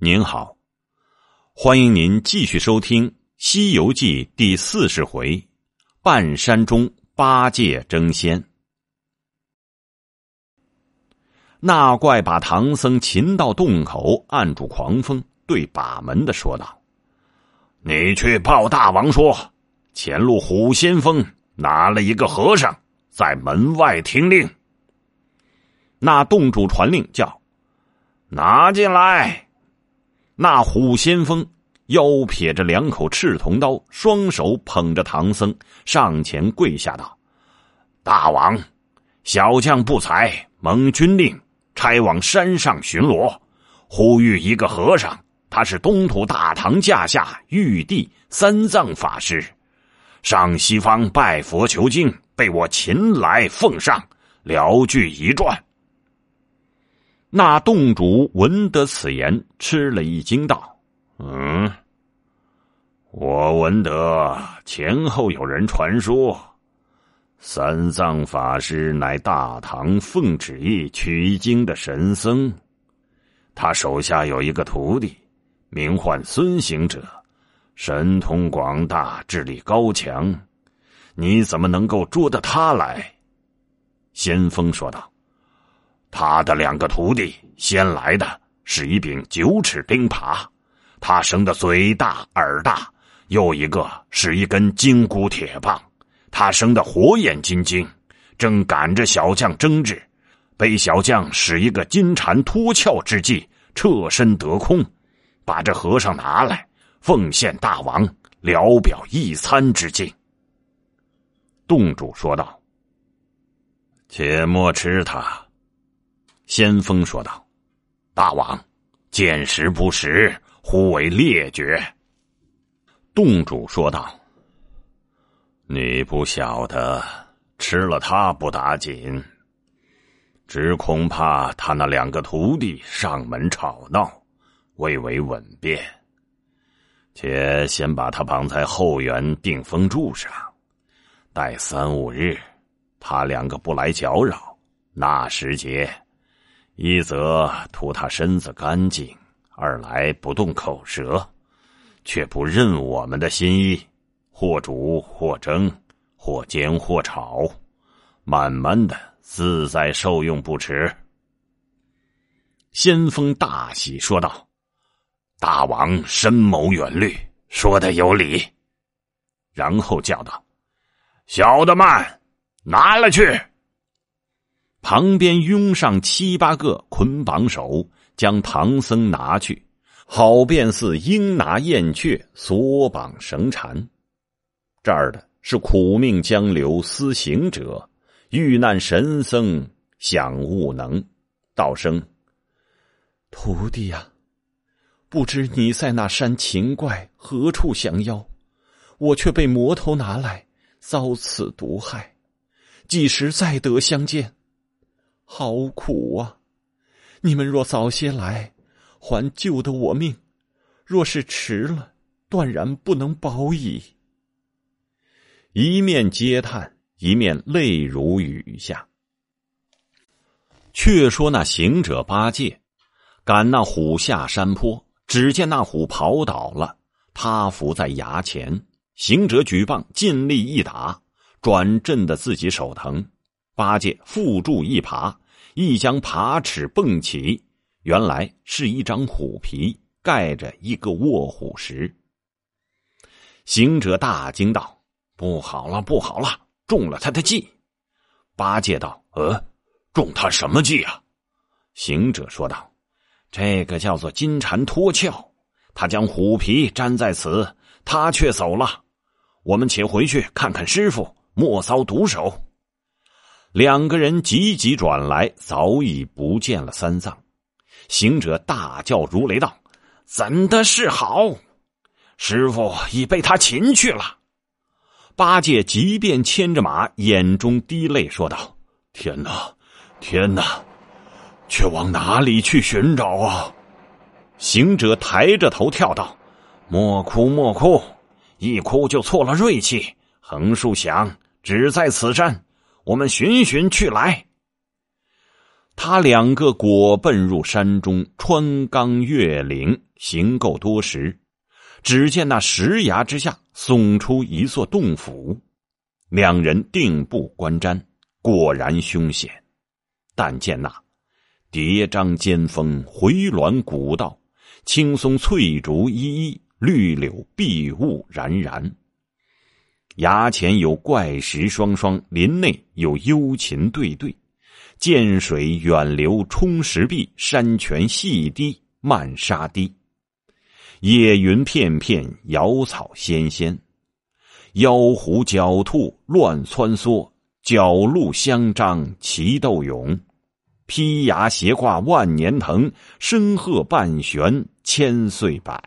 您好，欢迎您继续收听《西游记》第四十回“半山中八戒争仙”。那怪把唐僧擒到洞口，按住狂风，对把门的说道：“你去报大王说，前路虎先锋拿了一个和尚，在门外听令。”那洞主传令叫：“拿进来。”那虎先锋腰撇着两口赤铜刀，双手捧着唐僧，上前跪下道：“大王，小将不才，蒙军令差往山上巡逻，呼吁一个和尚，他是东土大唐驾下玉帝三藏法师，上西方拜佛求经，被我擒来奉上，聊具一传。”那洞主闻得此言，吃了一惊，道：“嗯，我闻得前后有人传说，三藏法师乃大唐奉旨意取经的神僧，他手下有一个徒弟，名唤孙行者，神通广大，智力高强，你怎么能够捉得他来？”先锋说道。他的两个徒弟先来的是一柄九尺钉耙，他生的嘴大耳大；又一个是一根金箍铁棒，他生的火眼金睛，正赶着小将争执，被小将使一个金蝉脱壳之计，侧身得空，把这和尚拿来，奉献大王聊表一餐之境。洞主说道：“且莫吃他。”先锋说道：“大王，见识不识，忽为劣绝。”洞主说道：“你不晓得，吃了他不打紧，只恐怕他那两个徒弟上门吵闹，未为稳便。且先把他绑在后园定风柱上，待三五日，他两个不来搅扰，那时节。”一则图他身子干净，二来不动口舌，却不认我们的心意，或煮或蒸，或煎或炒，慢慢的自在受用不迟。先锋大喜说道：“大王深谋远虑，说的有理。”然后叫道：“小的们，拿了去。”旁边拥上七八个捆绑手，将唐僧拿去，好便似鹰拿燕雀，锁绑绳缠。这儿的是苦命江流思行者，遇难神僧想悟能，道生：“徒弟呀，不知你在那山秦怪何处降妖，我却被魔头拿来，遭此毒害，几时再得相见？”好苦啊！你们若早些来，还救得我命；若是迟了，断然不能保矣。一面嗟叹，一面泪如雨下。却说那行者八戒赶那虎下山坡，只见那虎跑倒了，趴伏在崖前。行者举棒尽力一打，转震的自己手疼。八戒负住一爬，一将爬齿蹦起，原来是一张虎皮盖着一个卧虎石。行者大惊道：“不好了，不好了，中了他的计！”八戒道：“呃，中他什么计啊？”行者说道：“这个叫做金蝉脱壳，他将虎皮粘在此，他却走了。我们且回去看看师傅，莫遭毒手。”两个人急急转来，早已不见了三藏。行者大叫如雷道：“怎的是好？师傅已被他擒去了。”八戒即便牵着马，眼中滴泪，说道：“天哪，天哪！却往哪里去寻找啊？”行者抬着头跳道：“莫哭，莫哭！一哭就错了锐气。横竖想，只在此山。”我们寻寻去来。他两个果奔入山中，穿冈越岭，行够多时，只见那石崖之下耸出一座洞府。两人定步观瞻，果然凶险。但见那叠嶂尖峰，回峦古道，青松翠竹依依，绿柳碧雾冉冉。崖前有怪石双双，林内有幽禽对对。涧水远流冲石壁，山泉细滴漫沙堤。野云片片，瑶草纤纤。妖狐狡兔乱窜梭，角鹿相张齐斗勇。披崖斜挂万年藤，身鹤半悬千岁柏。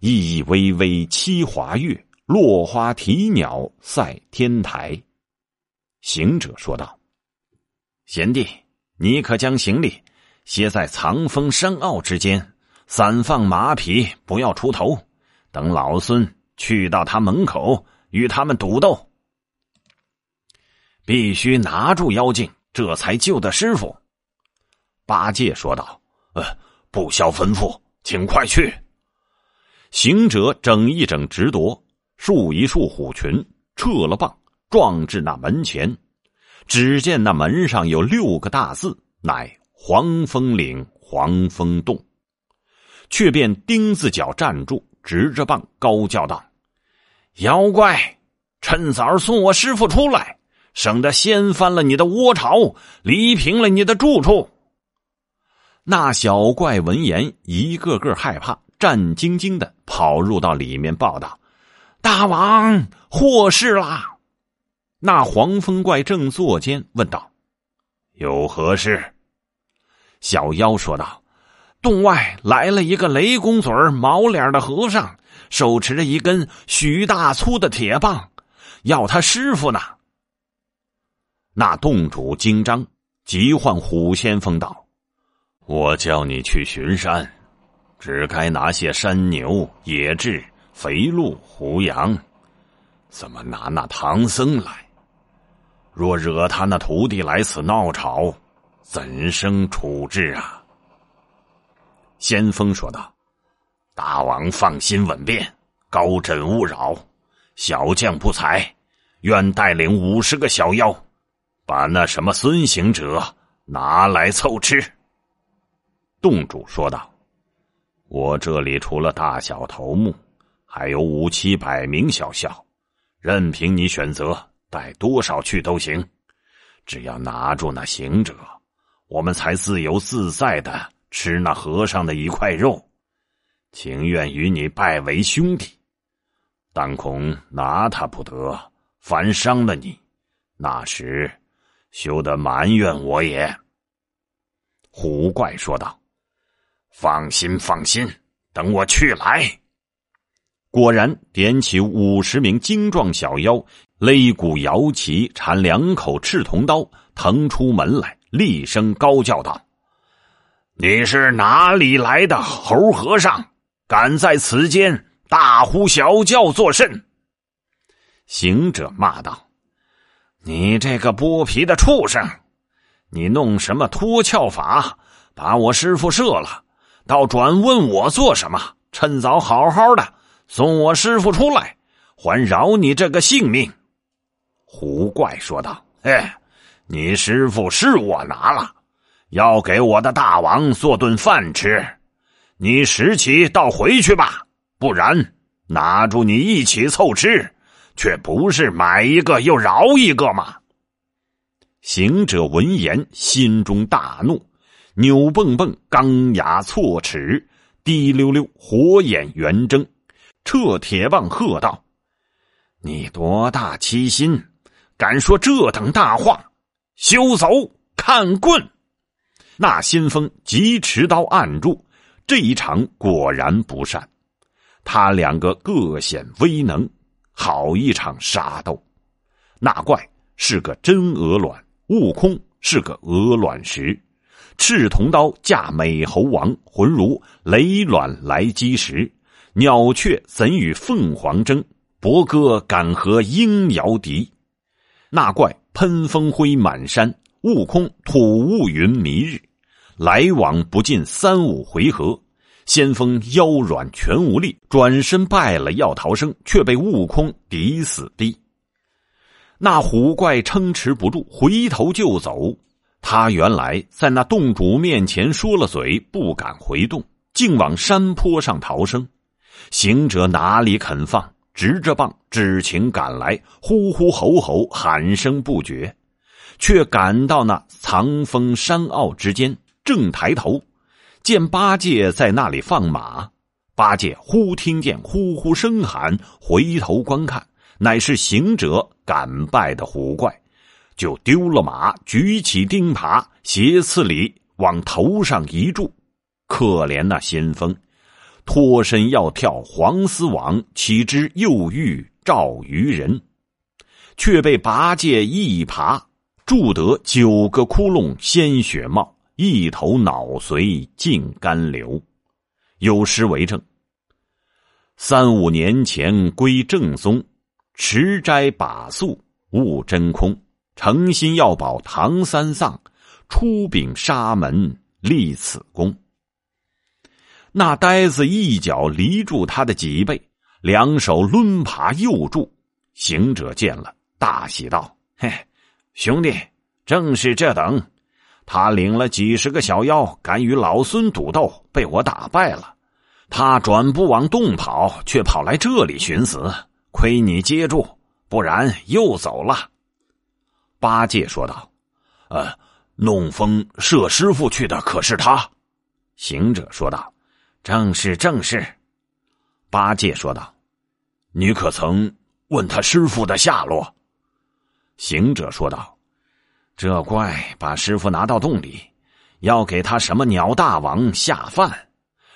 熠熠微微七华月，落花啼鸟赛天台。行者说道。贤弟，你可将行李歇在藏峰山坳之间，散放马匹，不要出头。等老孙去到他门口，与他们赌斗。必须拿住妖精，这才救得师傅。八戒说道：“呃，不消吩咐，请快去。”行者整一整直夺，束一束虎群，撤了棒，撞至那门前。只见那门上有六个大字，乃“黄风岭黄风洞”，却便钉子脚站住，执着棒高叫道：“妖怪，趁早送我师傅出来，省得掀翻了你的窝巢，离平了你的住处。”那小怪闻言，一个个害怕，战兢兢的跑入到里面，报道：“大王，祸事啦！”那黄风怪正坐间，问道：“有何事？”小妖说道：“洞外来了一个雷公嘴毛脸的和尚，手持着一根许大粗的铁棒，要他师傅呢。”那洞主惊张，急唤虎先锋道：“我叫你去巡山，只该拿些山牛、野雉、肥鹿、胡羊，怎么拿那唐僧来？”若惹他那徒弟来此闹吵，怎生处置啊？先锋说道：“大王放心稳便，高枕勿扰，小将不才，愿带领五十个小妖，把那什么孙行者拿来凑吃。”洞主说道：“我这里除了大小头目，还有五七百名小校，任凭你选择。”带多少去都行，只要拿住那行者，我们才自由自在的吃那和尚的一块肉，情愿与你拜为兄弟。但恐拿他不得，反伤了你，那时休得埋怨我也。虎怪说道：“放心，放心，等我去来。”果然点起五十名精壮小妖。擂鼓摇旗，缠两口赤铜刀，腾出门来，厉声高叫道：“你是哪里来的猴和尚？敢在此间大呼小叫作甚？”行者骂道：“你这个剥皮的畜生！你弄什么脱壳法，把我师傅射了，倒转问我做什么？趁早好好的送我师傅出来，还饶你这个性命！”狐怪说道：“嘿，你师傅是我拿了，要给我的大王做顿饭吃。你拾起倒回去吧，不然拿住你一起凑吃，却不是买一个又饶一个吗？”行者闻言，心中大怒，扭蹦蹦，钢牙错齿，滴溜溜，火眼圆睁，撤铁棒喝道：“你多大欺心！”敢说这等大话，休走！看棍！那先锋急持刀按住，这一场果然不善。他两个各显威能，好一场杀斗。那怪是个真鹅卵，悟空是个鹅卵石。赤铜刀架美猴王，浑如雷卵来击石。鸟雀怎与凤凰争？伯歌敢和鹰遥敌？那怪喷风灰满山，悟空吐雾云迷日，来往不进三五回合。先锋腰软全无力，转身败了，要逃生，却被悟空抵死逼。那虎怪撑持不住，回头就走。他原来在那洞主面前说了嘴，不敢回洞，竟往山坡上逃生。行者哪里肯放，执着棒，只情赶来，呼呼吼吼，喊声不绝，却赶到那藏风山坳之间，正抬头。见八戒在那里放马，八戒忽听见呼呼声喊，回头观看，乃是行者赶败的虎怪，就丢了马，举起钉耙，斜刺里往头上一注。可怜那先锋，脱身要跳黄丝网，岂知又遇赵渔人，却被拔戒一耙铸得九个窟窿，鲜血冒。一头脑髓尽干流，有诗为证：三五年前归正宗，持斋把素悟真空，诚心要保唐三藏，出禀沙门立此功。那呆子一脚离住他的脊背，两手抡爬又住。行者见了，大喜道：“嘿，兄弟，正是这等。”他领了几十个小妖，敢与老孙赌斗，被我打败了。他转不往洞跑，却跑来这里寻死。亏你接住，不然又走了。八戒说道：“呃，弄风射师傅去的可是他？”行者说道：“正是，正是。”八戒说道：“你可曾问他师傅的下落？”行者说道。这怪把师傅拿到洞里，要给他什么鸟大王下饭，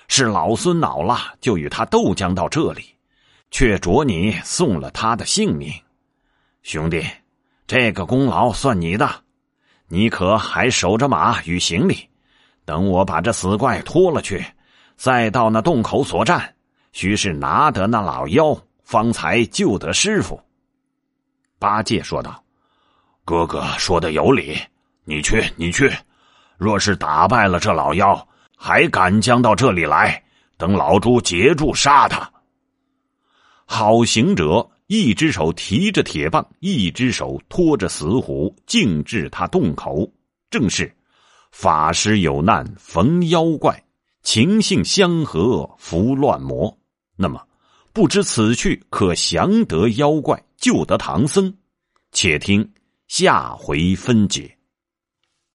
是老孙恼了，就与他斗将到这里，却着你送了他的性命。兄弟，这个功劳算你的，你可还守着马与行李，等我把这死怪拖了去，再到那洞口所战，须是拿得那老妖，方才救得师傅。八戒说道。哥哥说的有理，你去，你去。若是打败了这老妖，还敢将到这里来？等老猪截住杀他。好行者，一只手提着铁棒，一只手托着死虎，径至他洞口。正是法师有难逢妖怪，情性相合伏乱魔。那么，不知此去可降得妖怪，救得唐僧？且听。下回分解。